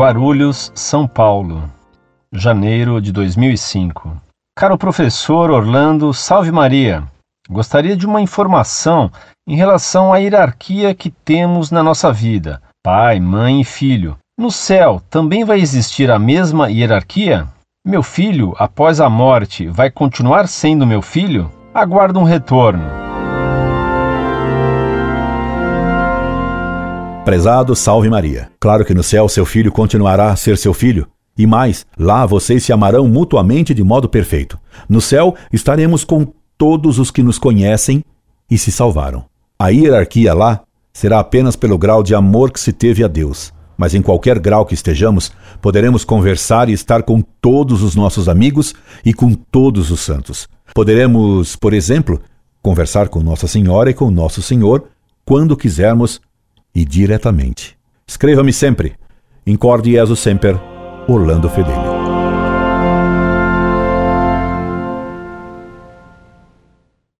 Guarulhos, São Paulo, janeiro de 2005. Caro professor Orlando, salve Maria. Gostaria de uma informação em relação à hierarquia que temos na nossa vida: pai, mãe e filho. No céu também vai existir a mesma hierarquia? Meu filho, após a morte, vai continuar sendo meu filho? Aguardo um retorno. Prezado Salve Maria. Claro que no céu seu filho continuará a ser seu filho. E mais, lá vocês se amarão mutuamente de modo perfeito. No céu estaremos com todos os que nos conhecem e se salvaram. A hierarquia lá será apenas pelo grau de amor que se teve a Deus. Mas em qualquer grau que estejamos, poderemos conversar e estar com todos os nossos amigos e com todos os santos. Poderemos, por exemplo, conversar com Nossa Senhora e com Nosso Senhor quando quisermos e diretamente. Escreva-me sempre. Incorde Jesus Semper, Orlando Fedeli.